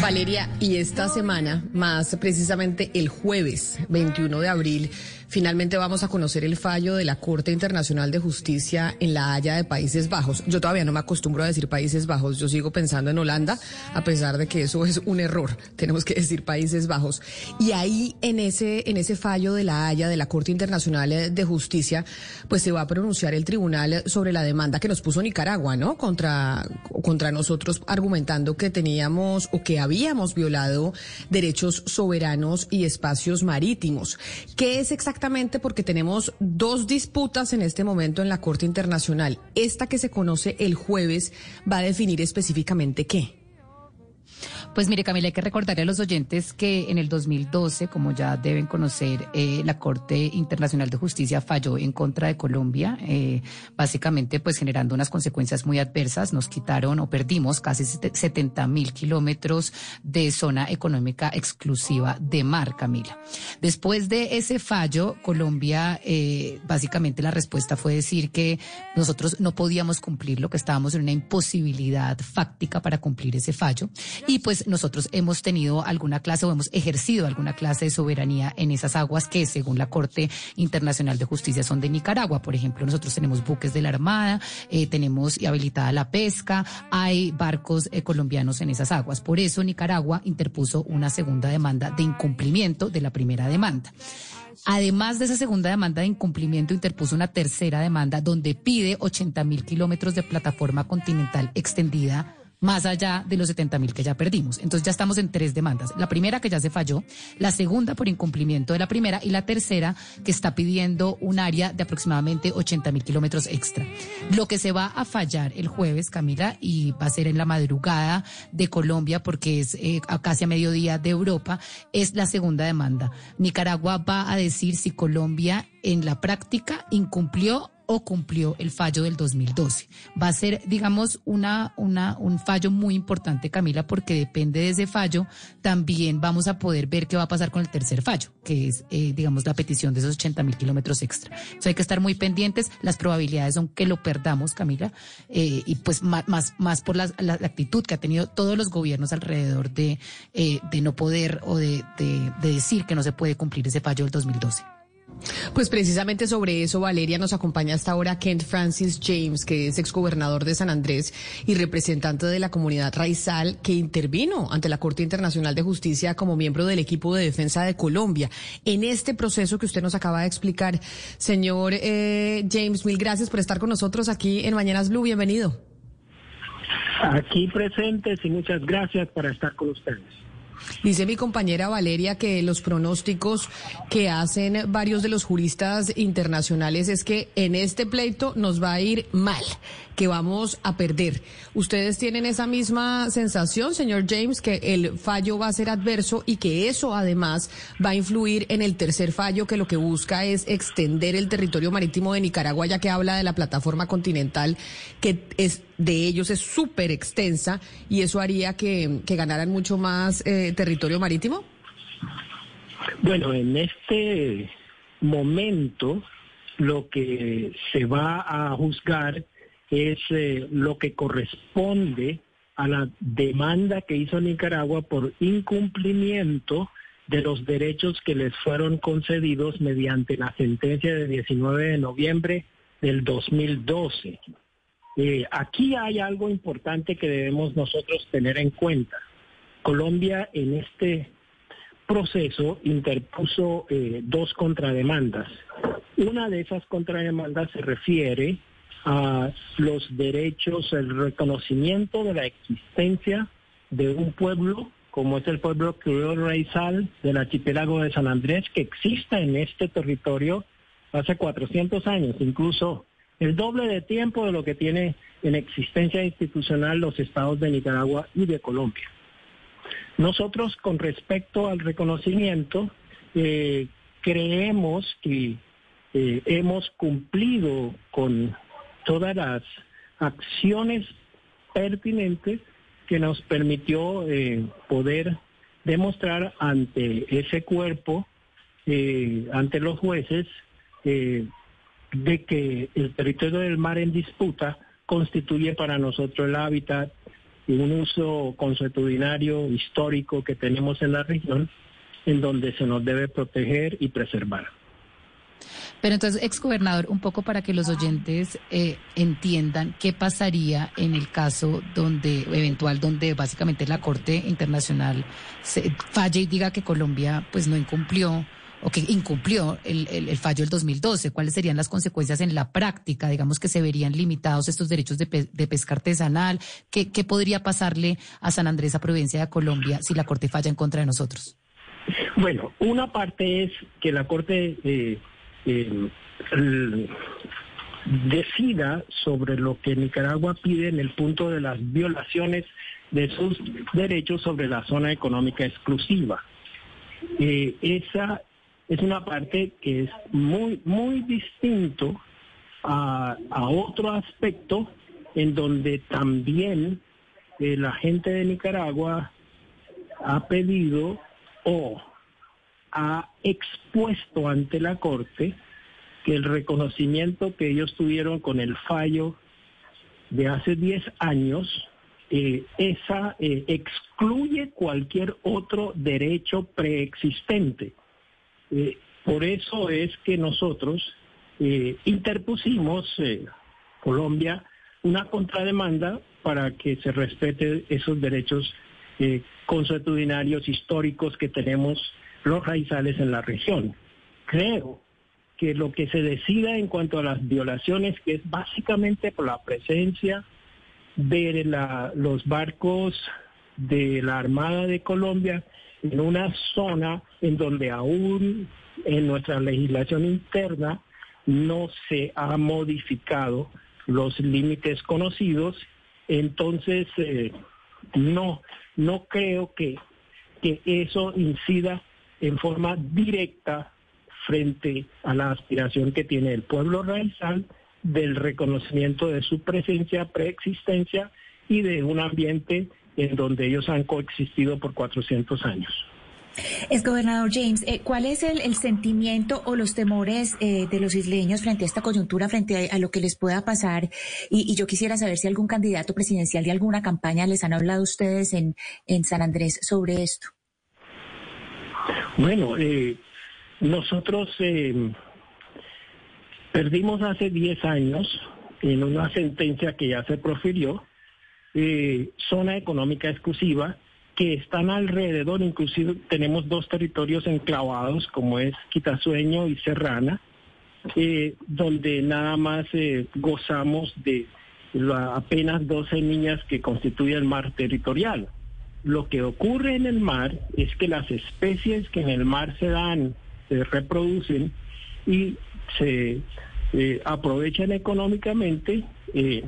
Valeria, y esta semana, más precisamente el jueves 21 de abril, finalmente vamos a conocer el fallo de la Corte Internacional de Justicia en la Haya de Países Bajos. Yo todavía no me acostumbro a decir Países Bajos, yo sigo pensando en Holanda, a pesar de que eso es un error, tenemos que decir Países Bajos. Y ahí, en ese, en ese fallo de la Haya de la Corte Internacional de Justicia, pues se va a pronunciar el tribunal sobre la demanda que nos puso Nicaragua, ¿no? Contra, contra nosotros, argumentando que teníamos o que habíamos violado derechos soberanos y espacios marítimos. ¿Qué es exactamente? Exactamente porque tenemos dos disputas en este momento en la Corte Internacional. Esta que se conoce el jueves va a definir específicamente qué. Pues mire, Camila, hay que recordarle a los oyentes que en el 2012, como ya deben conocer, eh, la Corte Internacional de Justicia falló en contra de Colombia, eh, básicamente pues generando unas consecuencias muy adversas. Nos quitaron o perdimos casi 70 mil kilómetros de zona económica exclusiva de mar, Camila. Después de ese fallo, Colombia, eh, básicamente la respuesta fue decir que nosotros no podíamos cumplir lo que estábamos en una imposibilidad fáctica para cumplir ese fallo. Y pues nosotros hemos tenido alguna clase o hemos ejercido alguna clase de soberanía en esas aguas que, según la Corte Internacional de Justicia, son de Nicaragua. Por ejemplo, nosotros tenemos buques de la Armada, eh, tenemos habilitada la pesca, hay barcos eh, colombianos en esas aguas. Por eso Nicaragua interpuso una segunda demanda de incumplimiento de la primera demanda. Además de esa segunda demanda de incumplimiento, interpuso una tercera demanda donde pide 80 mil kilómetros de plataforma continental extendida más allá de los 70 mil que ya perdimos. Entonces ya estamos en tres demandas. La primera que ya se falló, la segunda por incumplimiento de la primera y la tercera que está pidiendo un área de aproximadamente 80 mil kilómetros extra. Lo que se va a fallar el jueves, Camila, y va a ser en la madrugada de Colombia porque es eh, casi a mediodía de Europa, es la segunda demanda. Nicaragua va a decir si Colombia en la práctica incumplió o cumplió el fallo del 2012. Va a ser, digamos, una, una, un fallo muy importante, Camila, porque depende de ese fallo, también vamos a poder ver qué va a pasar con el tercer fallo, que es, eh, digamos, la petición de esos 80 mil kilómetros extra. Entonces hay que estar muy pendientes. Las probabilidades son que lo perdamos, Camila, eh, y pues más, más, más por la, la, actitud que ha tenido todos los gobiernos alrededor de, eh, de no poder o de, de, de decir que no se puede cumplir ese fallo del 2012. Pues precisamente sobre eso, Valeria, nos acompaña hasta ahora Kent Francis James, que es exgobernador de San Andrés y representante de la comunidad raizal, que intervino ante la Corte Internacional de Justicia como miembro del equipo de defensa de Colombia. En este proceso que usted nos acaba de explicar, señor eh, James, mil gracias por estar con nosotros aquí en Mañanas Blue. Bienvenido. Aquí presentes y muchas gracias por estar con ustedes. Dice mi compañera Valeria que los pronósticos que hacen varios de los juristas internacionales es que en este pleito nos va a ir mal, que vamos a perder. ¿Ustedes tienen esa misma sensación, señor James, que el fallo va a ser adverso y que eso además va a influir en el tercer fallo que lo que busca es extender el territorio marítimo de Nicaragua, ya que habla de la plataforma continental que es de ellos es súper extensa y eso haría que, que ganaran mucho más eh, territorio marítimo? Bueno, en este momento lo que se va a juzgar es eh, lo que corresponde a la demanda que hizo Nicaragua por incumplimiento de los derechos que les fueron concedidos mediante la sentencia de 19 de noviembre del 2012. Eh, aquí hay algo importante que debemos nosotros tener en cuenta. Colombia en este proceso interpuso eh, dos contrademandas. Una de esas contrademandas se refiere a los derechos, el reconocimiento de la existencia de un pueblo como es el pueblo criollo raizal del archipiélago de San Andrés, que exista en este territorio hace 400 años, incluso el doble de tiempo de lo que tiene en existencia institucional los estados de Nicaragua y de Colombia. Nosotros con respecto al reconocimiento, eh, creemos que eh, hemos cumplido con todas las acciones pertinentes que nos permitió eh, poder demostrar ante ese cuerpo, ante los jueces, de que el territorio del mar en disputa constituye para nosotros el hábitat un uso consuetudinario histórico que tenemos en la región, en donde se nos debe proteger y preservar. Pero entonces, exgobernador, un poco para que los oyentes eh, entiendan qué pasaría en el caso donde eventual donde básicamente la Corte Internacional se falle y diga que Colombia pues no incumplió o que incumplió el, el, fallo del 2012, cuáles serían las consecuencias en la práctica, digamos que se verían limitados estos derechos de, de pesca artesanal, ¿Qué, ¿qué, podría pasarle a San Andrés, a Providencia de Colombia, si la Corte falla en contra de nosotros? Bueno, una parte es que la Corte eh, eh, decida sobre lo que Nicaragua pide en el punto de las violaciones de sus derechos sobre la zona económica exclusiva. Eh, esa es una parte que es muy, muy distinto a, otro aspecto en donde también eh, la gente de Nicaragua ha pedido o ha expuesto ante la Corte que el reconocimiento que ellos tuvieron con el fallo de hace 10 años, eh, esa eh, excluye cualquier otro derecho preexistente. Eh, por eso es que nosotros interpusimos, Colombia, una contrademanda para que se respete esos derechos consuetudinarios históricos que tenemos los raizales en la región. Creo que lo que se decida en cuanto a las violaciones, que es básicamente por la presencia de los barcos de la Armada de Colombia en una zona en donde aún en nuestra legislación interna no se ha modificado los límites conocidos, entonces eh, no, no creo que, que eso incida en forma directa frente a la aspiración que tiene el pueblo raizal del reconocimiento de su presencia, preexistencia y de un ambiente en donde ellos han coexistido por 400 años. Es gobernador James, eh, ¿cuál es el, sentimiento o los temores eh, de los isleños frente a esta coyuntura, frente a, lo que les pueda pasar? Y, yo quisiera saber si algún candidato presidencial de alguna campaña les han hablado ustedes en, en San Andrés sobre esto. Bueno, eh, nosotros eh, perdimos hace 10 años en una sentencia que ya se profirió, eh, zona económica exclusiva, que están alrededor, inclusive tenemos dos territorios enclavados, como es Quitasueño y Serrana, donde nada más gozamos de apenas 12 niñas que constituyen el mar territorial. Lo que ocurre en el mar es que las especies que en el mar se dan, se reproducen y se eh, aprovechan económicamente, eh,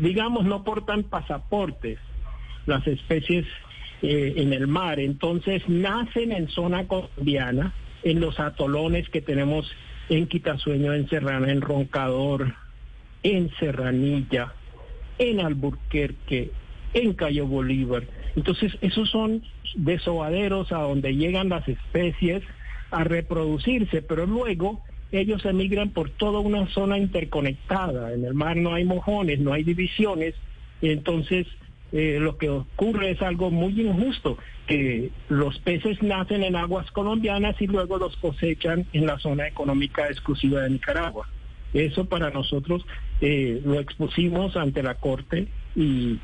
digamos, no portan pasaportes las especies eh, en el mar. Entonces nacen en zona colombiana, en los atolones que tenemos en Quitasueño, en Serrana, en Roncador, en Serranilla, en Alburquerque, en Cayo Bolívar. Entonces, esos son desovaderos a donde llegan las especies a reproducirse, pero luego ellos emigran por toda una zona interconectada. En el mar no hay mojones, no hay divisiones, y entonces eh, lo que ocurre es algo muy injusto, que los peces nacen en aguas colombianas y luego los cosechan en la zona económica exclusiva de Nicaragua. Eso para nosotros eh, lo expusimos ante la Corte y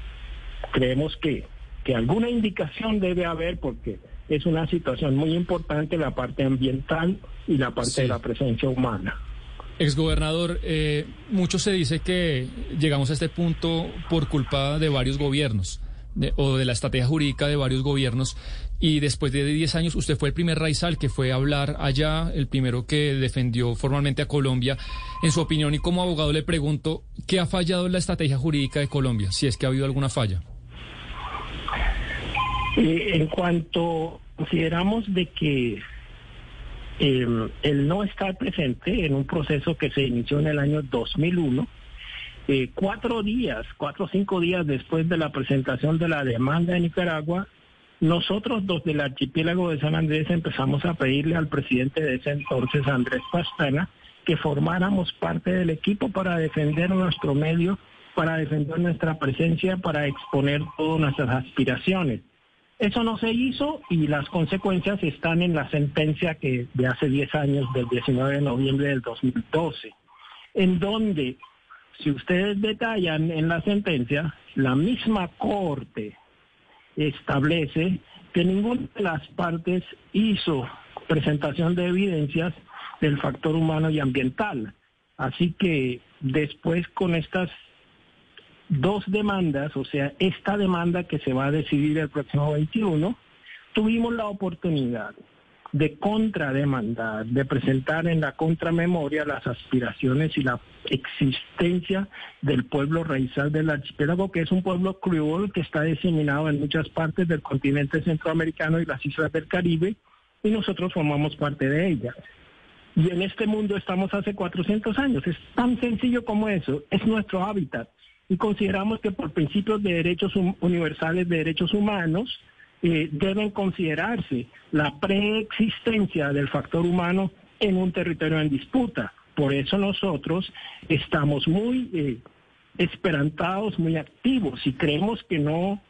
creemos que, que alguna indicación debe haber porque es una situación muy importante la parte ambiental y la parte de la presencia humana. Exgobernador, eh, mucho se dice que llegamos a este punto por culpa de varios gobiernos o de la estrategia jurídica de varios gobiernos y después de 10 años usted fue el primer raizal que fue a hablar allá, el primero que defendió formalmente a Colombia. En su opinión y como abogado le pregunto, ¿qué ha fallado en la estrategia jurídica de Colombia, si es que ha habido alguna falla? Eh, en cuanto consideramos de que em, el no estar presente en un proceso que se inició en el año 2001, eh, cuatro días, cuatro o cinco días después de la presentación de la demanda de Nicaragua, nosotros dos del archipiélago de San Andrés empezamos a pedirle al presidente de ese entonces, Andrés Pastrana, que formáramos parte del equipo para defender nuestro medio para defender nuestra presencia, para exponer todas nuestras aspiraciones. Eso no se hizo y las consecuencias están en la sentencia que de hace 10 años, del 19 de noviembre del 2012, en donde, si ustedes detallan en la sentencia, la misma Corte establece que ninguna de las partes hizo presentación de evidencias del factor humano y ambiental. Así que después con estas dos demandas, o sea, esta demanda que se va a decidir el próximo 21, tuvimos la oportunidad de contrademandar, de presentar en la contramemoria las aspiraciones y la existencia del pueblo raizal del archipiélago, que es un pueblo cruel que está diseminado en muchas partes del continente centroamericano y las islas del Caribe, y nosotros formamos parte de ellas. Y en este mundo estamos hace 400 años. Es tan sencillo como eso. Es nuestro hábitat y consideramos que por principios de derechos universales de derechos humanos eh, deben considerarse la preexistencia del factor humano en un territorio en disputa. Por eso nosotros estamos muy eh, esperanzados, muy activos y creemos que no,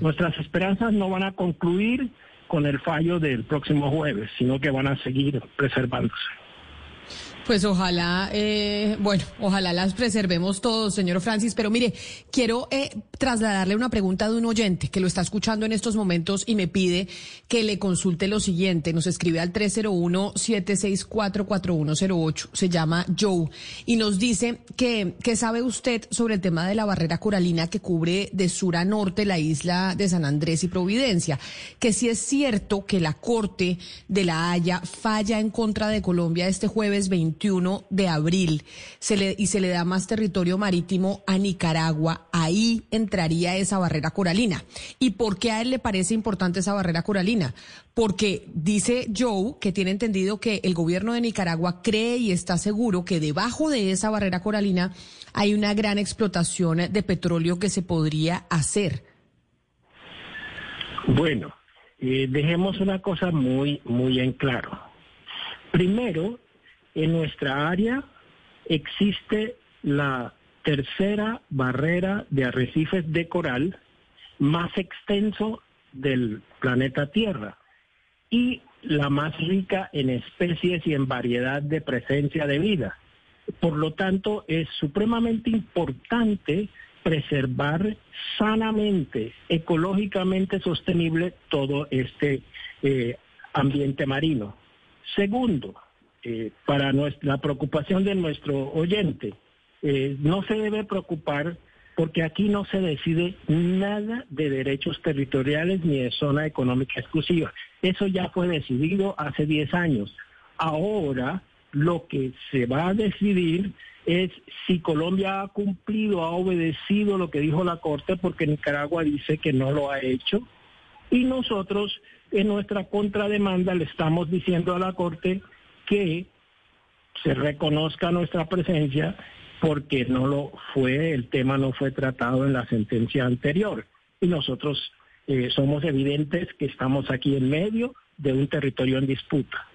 nuestras esperanzas no van a concluir con el fallo del próximo jueves, sino que van a seguir preservándose. Pues ojalá, eh, bueno, ojalá las preservemos todos, señor Francis. Pero mire, quiero eh, trasladarle una pregunta de un oyente que lo está escuchando en estos momentos y me pide que le consulte lo siguiente. Nos escribe al 301-764-4108. Se llama Joe y nos dice que, que sabe usted sobre el tema de la barrera coralina que cubre de sur a norte la isla de San Andrés y Providencia. Que si es cierto que la Corte de la Haya falla en contra de Colombia este jueves 20 21 de abril y se le da más territorio marítimo a Nicaragua, ahí entraría esa barrera coralina. ¿Y por qué a él le parece importante esa barrera coralina? Porque dice Joe que tiene entendido que el gobierno de Nicaragua cree y está seguro que debajo de esa barrera coralina hay una gran explotación de petróleo que se podría hacer. Bueno, eh, dejemos una cosa muy, muy en claro. Primero, en nuestra área existe la tercera barrera de arrecifes de coral más extenso del planeta Tierra y la más rica en especies y en variedad de presencia de vida. Por lo tanto, es supremamente importante preservar sanamente, ecológicamente sostenible todo este eh, ambiente marino. Segundo, eh, para nuestra, la preocupación de nuestro oyente. Eh, no se debe preocupar porque aquí no se decide nada de derechos territoriales ni de zona económica exclusiva. Eso ya fue decidido hace 10 años. Ahora lo que se va a decidir es si Colombia ha cumplido, ha obedecido lo que dijo la Corte, porque Nicaragua dice que no lo ha hecho. Y nosotros en nuestra contrademanda le estamos diciendo a la Corte que se reconozca nuestra presencia porque no lo fue, el tema no fue tratado en la sentencia anterior. Y nosotros eh, somos evidentes que estamos aquí en medio de un territorio en disputa.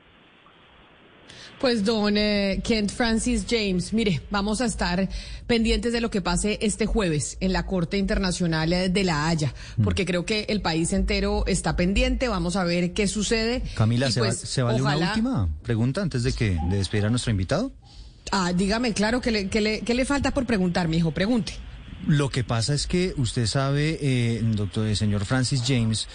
Pues don eh, Kent Francis James, mire, vamos a estar pendientes de lo que pase este jueves en la Corte Internacional de La Haya, mm. porque creo que el país entero está pendiente, vamos a ver qué sucede. Camila, ¿se, pues, vale una última pregunta antes de que de despedir a nuestro invitado? Ah, dígame, claro, ¿qué le, le, le falta por preguntar, mi hijo? Pregunte. Lo que pasa es que usted sabe, eh, doctor, el señor Francis James,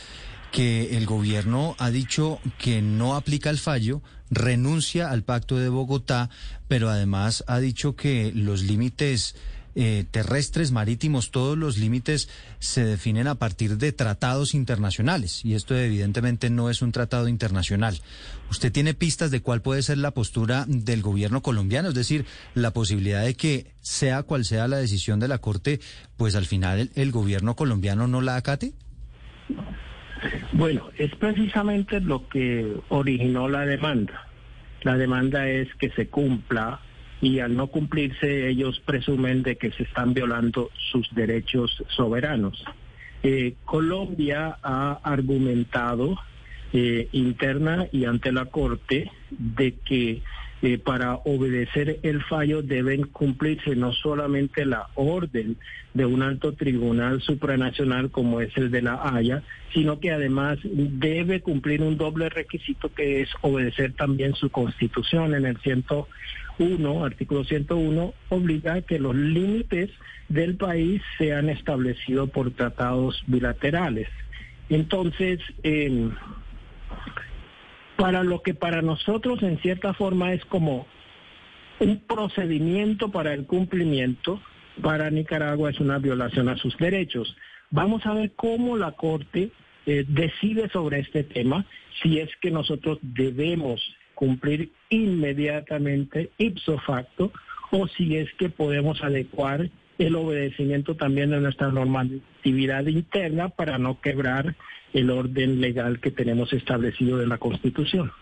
que el gobierno ha dicho que no aplica el fallo, renuncia al pacto de Bogotá, pero además ha dicho que los límites eh, terrestres, marítimos, todos los límites se definen a partir de tratados internacionales y esto evidentemente no es un tratado internacional. ¿Usted tiene pistas de cuál puede ser la postura del gobierno colombiano? Es decir, la posibilidad de que sea cual sea la decisión de la Corte, pues al final el gobierno colombiano no la acate. Bueno, es precisamente lo que originó la demanda. La demanda es que se cumpla y al no cumplirse ellos presumen de que se están violando sus derechos soberanos. Eh, Colombia ha argumentado eh, interna y ante la Corte de que eh, para obedecer el fallo deben cumplirse no solamente la orden de un alto tribunal supranacional como es el de la Haya, sino que además debe cumplir un doble requisito que es obedecer también su constitución en el 101, artículo 101, obliga a que los límites del país sean establecidos por tratados bilaterales. Entonces, eh, para lo que para nosotros en cierta forma es como un procedimiento para el cumplimiento, para Nicaragua es una violación a sus derechos. Vamos a ver cómo la Corte eh, decide sobre este tema, si es que nosotros debemos cumplir inmediatamente ipso facto o si es que podemos adecuar el obedecimiento también de nuestra normatividad interna para no quebrar el orden legal que tenemos establecido de la Constitución.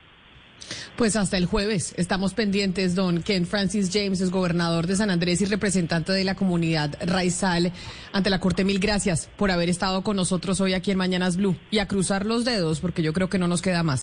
Pues hasta el jueves estamos pendientes, don Ken Francis James, es gobernador de San Andrés y representante de la comunidad Raizal ante la Corte. Mil gracias por haber estado con nosotros hoy aquí en Mañanas Blue y a cruzar los dedos porque yo creo que no nos queda más.